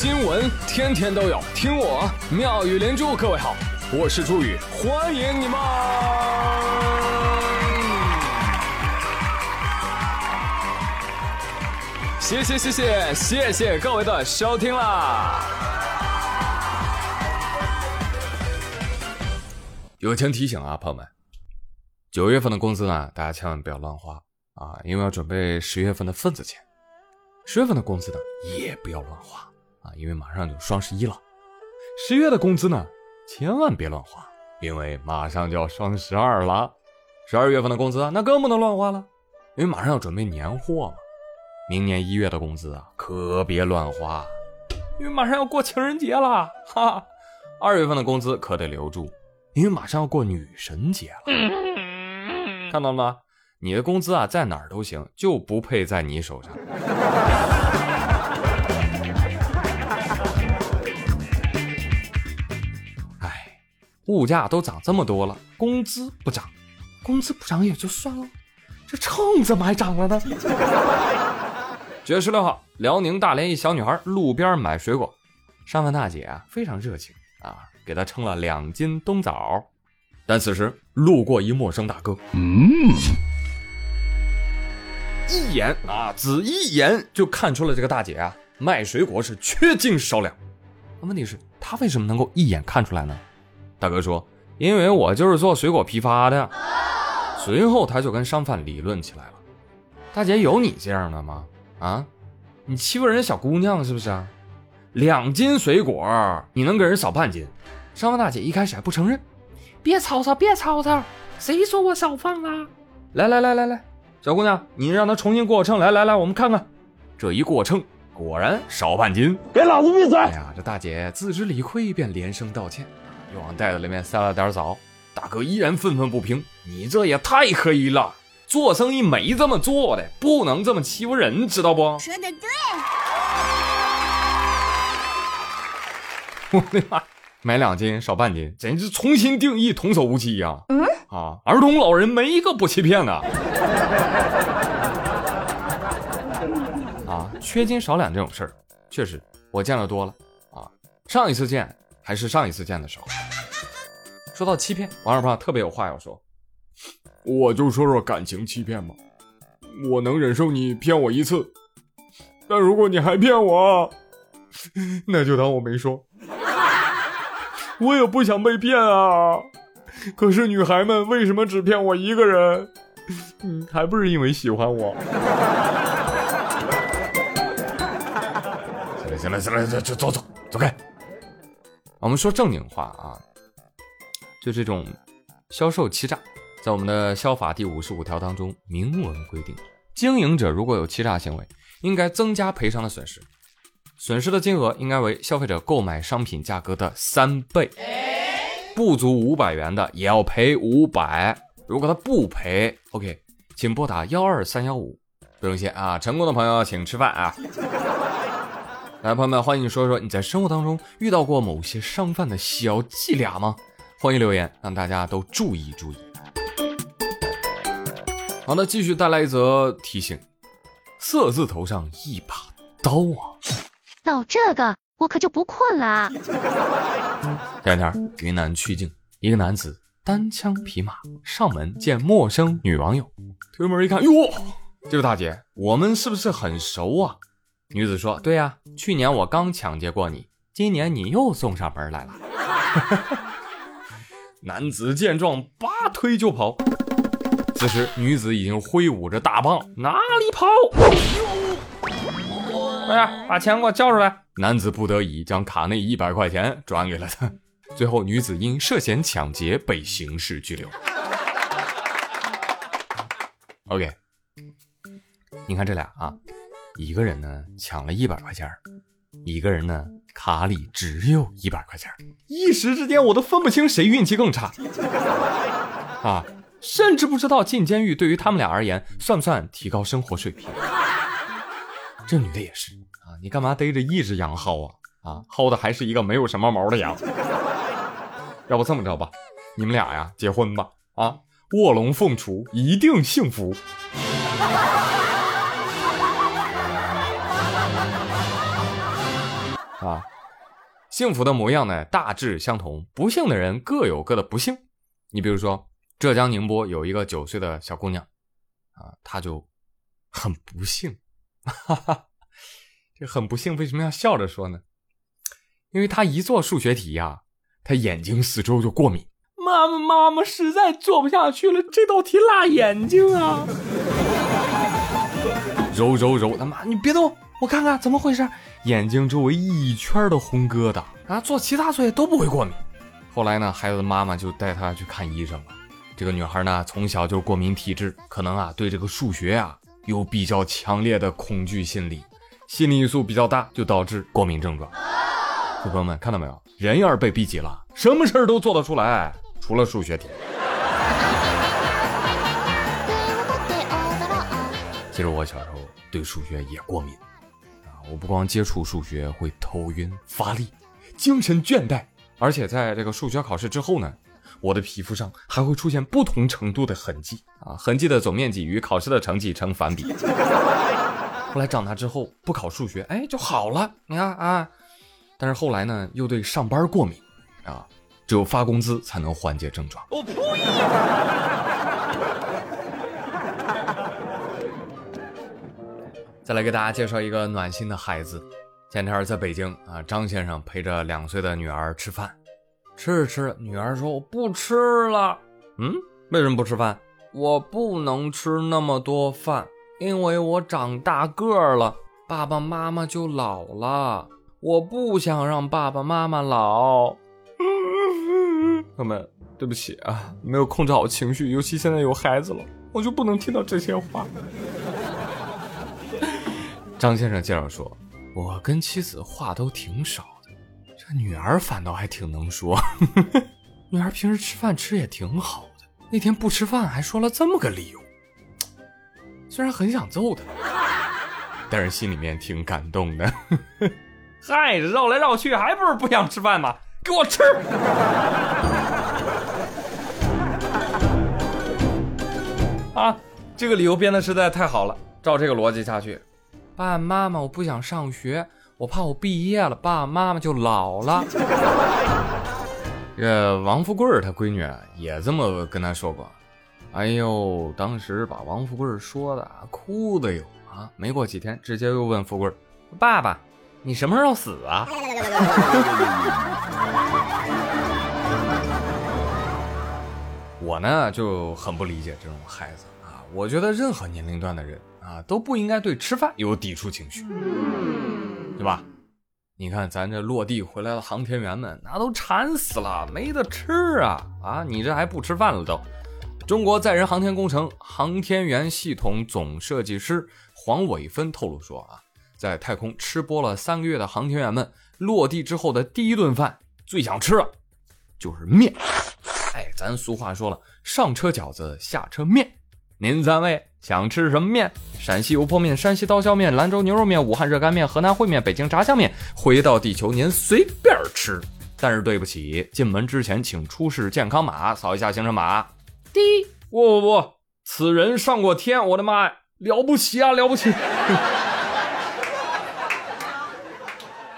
新闻天天都有，听我妙语连珠。各位好，我是朱宇，欢迎你们！谢谢谢谢谢谢各位的收听啦！友情提醒啊，朋友们，九月份的工资呢，大家千万不要乱花啊，因为要准备十月份的份子钱。十月份的工资呢，也不要乱花啊，因为马上就双十一了。十月的工资呢，千万别乱花，因为马上就要双十二了。十二月份的工资那更不能乱花了，因为马上要准备年货嘛。明年一月的工资啊，可别乱花，因为马上要过情人节了。哈，二月份的工资可得留住，因为马上要过女神节了。看到了吗？你的工资啊，在哪儿都行，就不配在你手上。物价都涨这么多了，工资不涨，工资不涨也就算了，这秤怎么还涨了呢？九月十六号，辽宁大连一小女孩路边买水果，商贩大姐啊非常热情啊，给她称了两斤冬枣，但此时路过一陌生大哥，嗯。一眼啊，只一眼就看出了这个大姐啊，卖水果是缺斤少两。那问题是，他为什么能够一眼看出来呢？大哥说：“因为我就是做水果批发的。”随后他就跟商贩理论起来了：“大姐，有你这样的吗？啊，你欺负人家小姑娘是不是？两斤水果你能给人少半斤？”商贩大姐一开始还不承认：“别吵吵，别吵吵，谁说我少放了？来来来来来。”小姑娘，你让他重新过秤。来来来，我们看看，这一过秤，果然少半斤。给老子闭嘴！哎呀，这大姐自知理亏，便连声道歉，又往袋子里面塞了点枣。大哥依然愤愤不平：“你这也太黑了！做生意没这么做的，不能这么欺负人，知道不？”说的对。我的妈！买两斤少半斤，简直重新定义童叟无欺呀！嗯啊，儿童老人没一个不欺骗的。啊，缺斤少两这种事儿，确实我见得多了啊。上一次见还是上一次见的时候。说到欺骗，王二胖特别有话要说。我就说说感情欺骗吧，我能忍受你骗我一次，但如果你还骗我，那就当我没说。我也不想被骗啊，可是女孩们为什么只骗我一个人？嗯，还不是因为喜欢我。行了行了行了，走走走走开。我们说正经话啊，就这种销售欺诈，在我们的消法第五十五条当中明文规定，经营者如果有欺诈行为，应该增加赔偿的损失。损失的金额应该为消费者购买商品价格的三倍，不足五百元的也要赔五百。如果他不赔，OK，请拨打幺二三幺五，不用谢啊。成功的朋友请吃饭啊。来，朋友们，欢迎你说说你在生活当中遇到过某些商贩的小伎俩吗？欢迎留言，让大家都注意注意。好的，继续带来一则提醒：色字头上一把刀啊。到这个我可就不困了。前两天云南曲靖，一个男子单枪匹马上门见陌生女网友，推门一看，哟，这位大姐，我们是不是很熟啊？女子说：对呀，去年我刚抢劫过你，今年你又送上门来了。男子见状，拔腿就跑。此时女子已经挥舞着大棒，哪里跑？哎呀，把钱给我交出来！男子不得已将卡内一百块钱转给了他。最后，女子因涉嫌抢劫被刑事拘留。OK，你看这俩啊，一个人呢抢了一百块钱，一个人呢卡里只有一百块钱，一时之间我都分不清谁运气更差啊，甚至不知道进监狱对于他们俩而言算不算提高生活水平。这女的也是啊，你干嘛逮着一只羊薅啊？啊，薅的还是一个没有什么毛的羊。要不这么着吧，你们俩呀结婚吧，啊，卧龙凤雏，一定幸福。啊。幸福的模样呢，大致相同；不幸的人各有各的不幸。你比如说，浙江宁波有一个九岁的小姑娘，啊，她就很不幸，哈哈，这很不幸，为什么要笑着说呢？因为她一做数学题呀，她眼睛四周就过敏。妈妈，妈妈实在做不下去了，这道题辣眼睛啊！揉揉揉，他妈，你别动，我看看怎么回事。眼睛周围一圈的红疙瘩啊，做其他作业都不会过敏。后来呢，孩子的妈妈就带她去看医生了。这个女孩呢，从小就过敏体质，可能啊对这个数学啊有比较强烈的恐惧心理，心理因素比较大，就导致过敏症状。小朋友们看到没有？人要是被逼急了，什么事儿都做得出来，除了数学题。其实我小时候对数学也过敏。我不光接触数学会头晕、乏力、精神倦怠，而且在这个数学考试之后呢，我的皮肤上还会出现不同程度的痕迹啊，痕迹的总面积与考试的成绩成反比。后来长大之后不考数学，哎，就好了。你看啊，但是后来呢，又对上班过敏啊，只有发工资才能缓解症状。我呸！再来给大家介绍一个暖心的孩子。前天在北京啊，张先生陪着两岁的女儿吃饭，吃着吃着，女儿说：“我不吃了。”嗯，为什么不吃饭？我不能吃那么多饭，因为我长大个了，爸爸妈妈就老了，我不想让爸爸妈妈老。朋友们，对不起啊，没有控制好情绪，尤其现在有孩子了，我就不能听到这些话。张先生介绍说：“我跟妻子话都挺少的，这女儿反倒还挺能说。女儿平时吃饭吃也挺好的，那天不吃饭还说了这么个理由。虽然很想揍她，但是心里面挺感动的。嗨，绕来绕去还不是不想吃饭吗？给我吃！啊，这个理由编的实在太好了，照这个逻辑下去。”爸爸妈妈，我不想上学，我怕我毕业了，爸爸妈妈就老了。这 王富贵他闺女也这么跟他说过。哎呦，当时把王富贵说的哭的哟啊！没过几天，直接又问富贵：“爸爸，你什么时候死啊？” 我呢就很不理解这种孩子啊！我觉得任何年龄段的人。啊，都不应该对吃饭有抵触情绪，对吧？你看咱这落地回来的航天员们，那都馋死了，没得吃啊！啊，你这还不吃饭了都？中国载人航天工程航天员系统总设计师黄伟芬透露说啊，在太空吃播了三个月的航天员们，落地之后的第一顿饭最想吃的就是面。哎，咱俗话说了，上车饺子，下车面。您三位想吃什么面？陕西油泼面、山西刀削面、兰州牛肉面、武汉热干面、河南烩面、北京炸酱面，回到地球您随便吃。但是对不起，进门之前请出示健康码，扫一下行程码。滴，不不不，此人上过天，我的妈呀，了不起啊，了不起！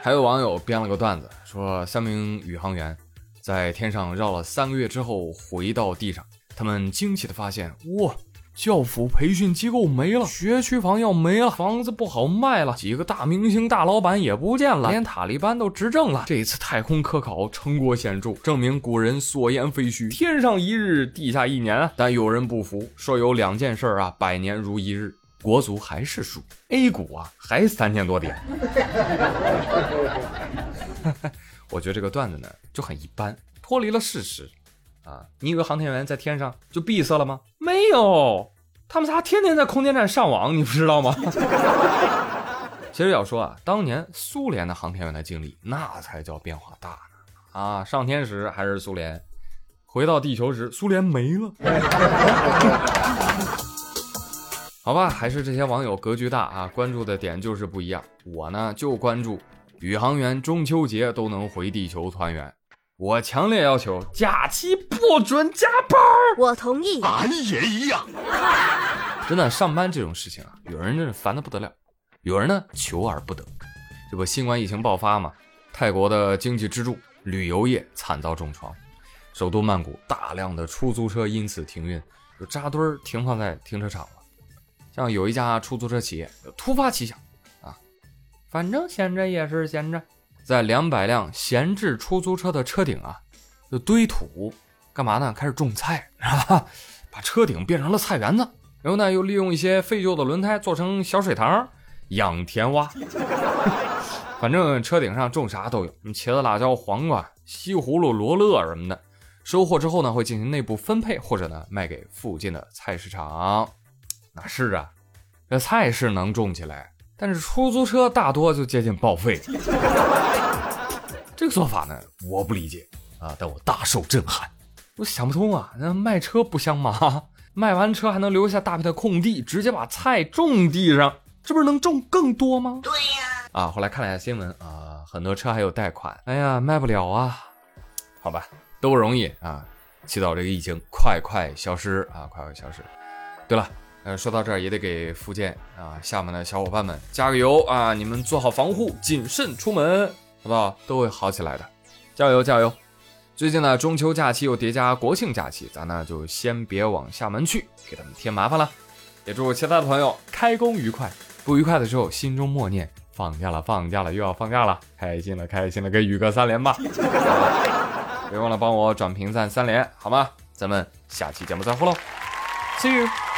还有网友编了个段子，说三名宇航员在天上绕了三个月之后回到地上，他们惊奇的发现，哇！教辅培训机构没了，学区房要没了，房子不好卖了，几个大明星、大老板也不见了，连塔利班都执政了。这次太空科考成果显著，证明古人所言非虚，天上一日，地下一年。但有人不服，说有两件事啊，百年如一日，国足还是输，A 股啊还三千多点。我觉得这个段子呢就很一般，脱离了事实。啊，你以为航天员在天上就闭塞了吗？没有，他们仨天天在空间站上网，你不知道吗？其实要说啊，当年苏联的航天员的经历，那才叫变化大呢。啊，上天时还是苏联，回到地球时苏联没了。好吧，还是这些网友格局大啊，关注的点就是不一样。我呢就关注宇航员中秋节都能回地球团圆。我强烈要求假期不准加班我同意。俺也一样。真的，上班这种事情啊，有人真是烦的不得了，有人呢求而不得。这不新冠疫情爆发嘛，泰国的经济支柱旅游业惨遭重创，首都曼谷大量的出租车因此停运，就扎堆儿停放在停车场了。像有一家出租车企业突发奇想啊，反正闲着也是闲着，在两百辆闲置出租车的车顶啊，就堆土，干嘛呢？开始种菜，啊，把车顶变成了菜园子。然后呢，又利用一些废旧的轮胎做成小水塘，养田蛙。反正车顶上种啥都有，茄子、辣椒、黄瓜、西葫芦、罗勒什么的。收获之后呢，会进行内部分配，或者呢卖给附近的菜市场。那是啊，这菜是能种起来，但是出租车大多就接近报废。这个做法呢，我不理解啊，但我大受震撼。我想不通啊，那卖车不香吗？卖完车还能留下大片的空地，直接把菜种地上，这不是能种更多吗？对呀。啊，后来看了一下新闻啊，很多车还有贷款，哎呀，卖不了啊。好吧，都不容易啊，祈祷这个疫情快快消失啊，快快消失。对了。呃，说到这儿也得给福建啊，厦门的小伙伴们加个油啊！你们做好防护，谨慎出门，好不好？都会好起来的，加油加油！最近呢，中秋假期又叠加国庆假期，咱呢就先别往厦门去，给他们添麻烦了。也祝其他的朋友开工愉快，不愉快的时候心中默念：放假了，放假了，又要放假了，开心了，开心了，给宇哥三连吧！别忘了帮我转评赞三连，好吗？咱们下期节目再会喽，See you。